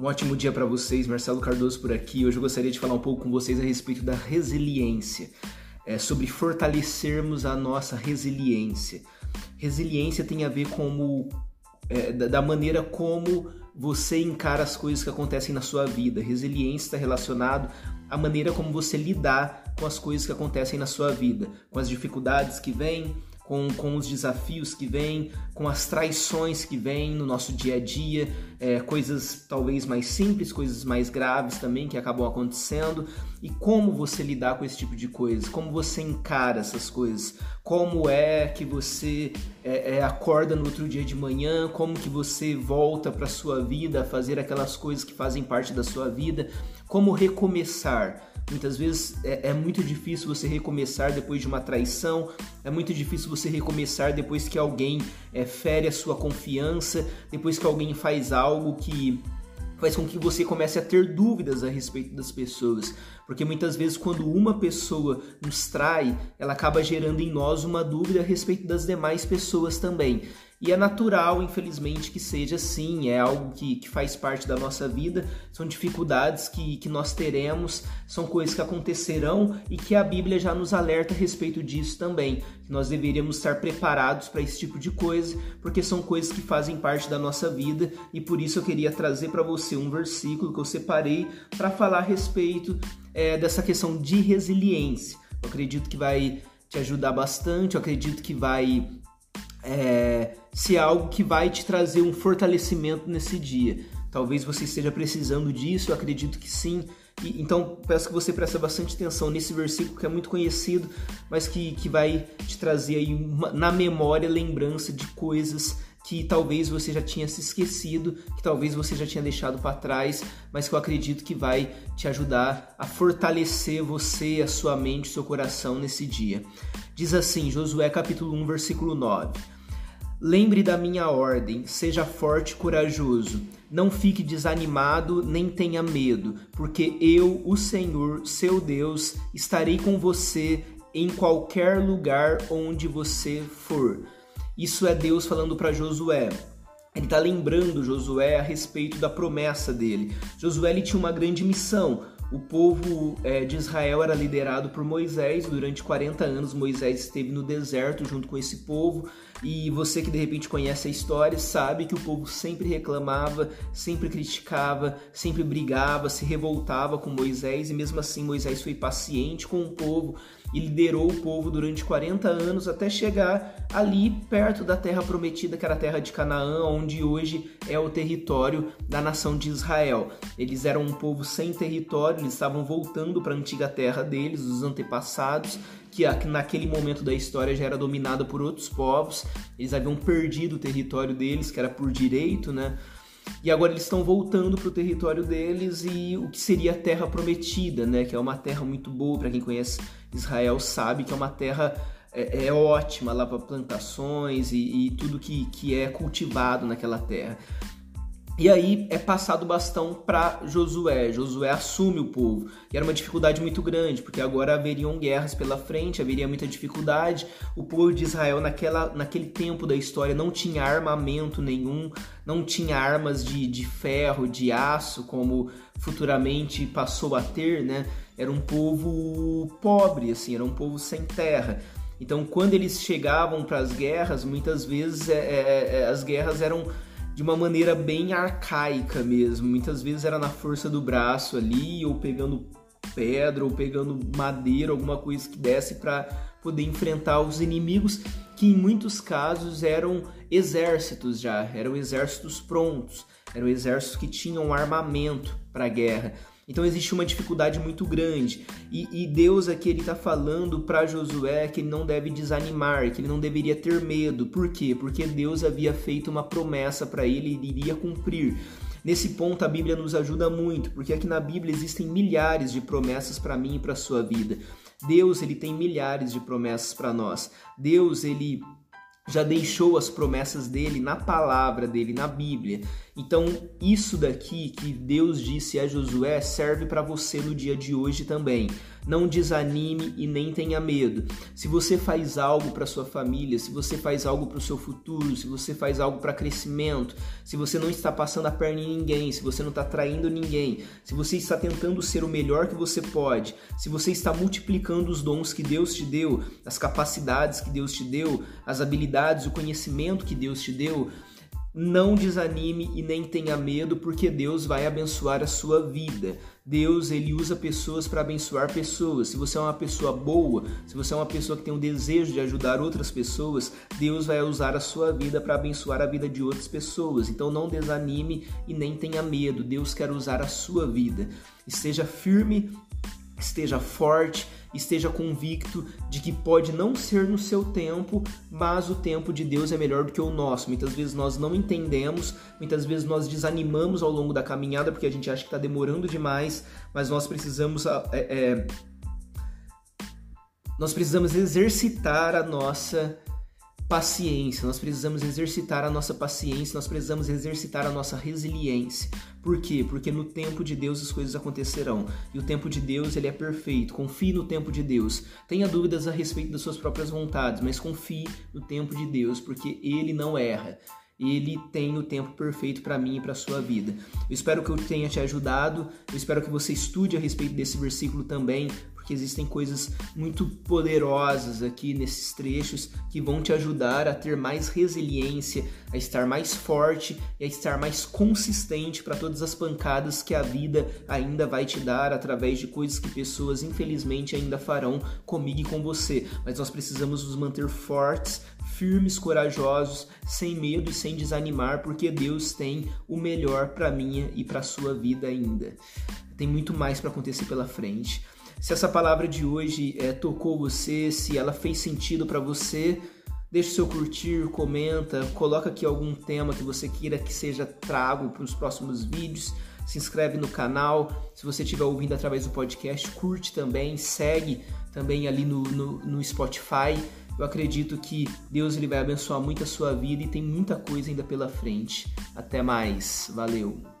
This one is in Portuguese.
Um ótimo dia para vocês, Marcelo Cardoso por aqui. Hoje eu gostaria de falar um pouco com vocês a respeito da resiliência, é, sobre fortalecermos a nossa resiliência. Resiliência tem a ver como é, da maneira como você encara as coisas que acontecem na sua vida. Resiliência está relacionado à maneira como você lidar com as coisas que acontecem na sua vida, com as dificuldades que vêm, com, com os desafios que vêm, com as traições que vêm no nosso dia a dia, é, coisas talvez mais simples, coisas mais graves também que acabam acontecendo, e como você lidar com esse tipo de coisas, como você encara essas coisas, como é que você é, é, acorda no outro dia de manhã, como que você volta para sua vida a fazer aquelas coisas que fazem parte da sua vida, como recomeçar Muitas vezes é, é, muito difícil você recomeçar depois de uma traição, é muito difícil você recomeçar depois que alguém é, fere a sua confiança, depois que alguém faz algo que faz com que você comece a ter dúvidas a respeito das pessoas, porque muitas vezes quando uma pessoa nos trai, ela acaba gerando em nós uma dúvida a respeito das demais pessoas também. E é natural, infelizmente, que seja assim, é algo que, que faz parte da nossa vida, são dificuldades que, que nós teremos, são coisas que acontecerão e que a Bíblia já nos alerta a respeito disso também. Que nós deveríamos estar preparados para esse tipo de coisa, porque são coisas que fazem parte da nossa vida e por isso eu queria trazer para você um versículo que eu separei para falar a respeito é, dessa questão de resiliência. Eu acredito que vai te ajudar bastante, eu acredito que vai é, ser algo que vai te trazer um fortalecimento nesse dia. Talvez você esteja precisando disso, eu acredito que sim. E, então peço que você preste bastante atenção nesse versículo que é muito conhecido, mas que, que vai te trazer aí uma, na memória lembrança de coisas que talvez você já tinha se esquecido, que talvez você já tinha deixado para trás, mas que eu acredito que vai te ajudar a fortalecer você, a sua mente, o seu coração nesse dia. Diz assim, Josué capítulo 1, versículo 9: Lembre da minha ordem, seja forte e corajoso. Não fique desanimado nem tenha medo, porque eu, o Senhor, seu Deus, estarei com você em qualquer lugar onde você for. Isso é Deus falando para Josué. Ele está lembrando Josué a respeito da promessa dele. Josué ele tinha uma grande missão. O povo é, de Israel era liderado por Moisés. Durante 40 anos, Moisés esteve no deserto junto com esse povo. E você que de repente conhece a história sabe que o povo sempre reclamava, sempre criticava, sempre brigava, se revoltava com Moisés. E mesmo assim, Moisés foi paciente com o povo e liderou o povo durante 40 anos até chegar ali perto da terra prometida, que era a terra de Canaã, onde hoje é o território da nação de Israel. Eles eram um povo sem território, eles estavam voltando para a antiga terra deles, os antepassados, que naquele momento da história já era dominada por outros povos. Eles haviam perdido o território deles, que era por direito, né? E agora eles estão voltando para o território deles e o que seria a terra prometida, né? Que é uma terra muito boa para quem conhece Israel sabe que é uma terra é, é ótima lá para plantações e, e, tudo que, que é cultivado naquela terra. E aí é passado o bastão para Josué. Josué assume o povo. E era uma dificuldade muito grande, porque agora haveriam guerras pela frente, haveria muita dificuldade. O povo de Israel naquela, naquele tempo da história não tinha armamento nenhum, não tinha armas de, de ferro, de aço, como futuramente passou a ter, né? Era um povo pobre, assim, era um povo sem terra. Então, quando eles chegavam para as guerras, muitas vezes é, é, é, as guerras eram de uma maneira bem arcaica mesmo. Muitas vezes era na força do braço ali, ou pegando pedra, ou pegando madeira, alguma coisa que desse para poder enfrentar os inimigos, que em muitos casos eram exércitos já, eram exércitos prontos, eram exércitos que tinham armamento para a guerra. Então existe uma dificuldade muito grande. E, e Deus aqui ele está falando para Josué que ele não deve desanimar, que ele não deveria ter medo. Por quê? Porque Deus havia feito uma promessa para ele e ele iria cumprir. Nesse ponto a Bíblia nos ajuda muito, porque aqui na Bíblia existem milhares de promessas para mim e para sua vida. Deus ele tem milhares de promessas para nós. Deus ele já deixou as promessas dele na palavra dele, na Bíblia. Então, isso daqui que Deus disse a Josué serve para você no dia de hoje também. Não desanime e nem tenha medo. Se você faz algo para sua família, se você faz algo para o seu futuro, se você faz algo para crescimento, se você não está passando a perna em ninguém, se você não está traindo ninguém, se você está tentando ser o melhor que você pode, se você está multiplicando os dons que Deus te deu, as capacidades que Deus te deu, as habilidades, o conhecimento que Deus te deu, não desanime e nem tenha medo, porque Deus vai abençoar a sua vida. Deus ele usa pessoas para abençoar pessoas. Se você é uma pessoa boa, se você é uma pessoa que tem o desejo de ajudar outras pessoas, Deus vai usar a sua vida para abençoar a vida de outras pessoas. Então não desanime e nem tenha medo. Deus quer usar a sua vida. Esteja firme, esteja forte esteja convicto de que pode não ser no seu tempo, mas o tempo de Deus é melhor do que o nosso. Muitas vezes nós não entendemos, muitas vezes nós desanimamos ao longo da caminhada porque a gente acha que está demorando demais, mas nós precisamos. É, é, nós precisamos exercitar a nossa paciência, nós precisamos exercitar a nossa paciência, nós precisamos exercitar a nossa resiliência. Por quê? Porque no tempo de Deus as coisas acontecerão. E o tempo de Deus, ele é perfeito. Confie no tempo de Deus. Tenha dúvidas a respeito das suas próprias vontades, mas confie no tempo de Deus, porque ele não erra. Ele tem o tempo perfeito para mim e para sua vida. Eu espero que eu tenha te ajudado. Eu espero que você estude a respeito desse versículo também, porque existem coisas muito poderosas aqui nesses trechos que vão te ajudar a ter mais resiliência, a estar mais forte e a estar mais consistente para todas as pancadas que a vida ainda vai te dar através de coisas que pessoas infelizmente ainda farão comigo e com você. Mas nós precisamos nos manter fortes, firmes, corajosos, sem medo e sem desanimar, porque Deus tem o melhor para minha e para sua vida ainda. Tem muito mais para acontecer pela frente. Se essa palavra de hoje é, tocou você, se ela fez sentido para você, deixe seu curtir, comenta, coloca aqui algum tema que você queira que seja trago para os próximos vídeos. Se inscreve no canal. Se você estiver ouvindo através do podcast, curte também, segue também ali no, no, no Spotify. Eu acredito que Deus ele vai abençoar muito a sua vida e tem muita coisa ainda pela frente. Até mais. Valeu.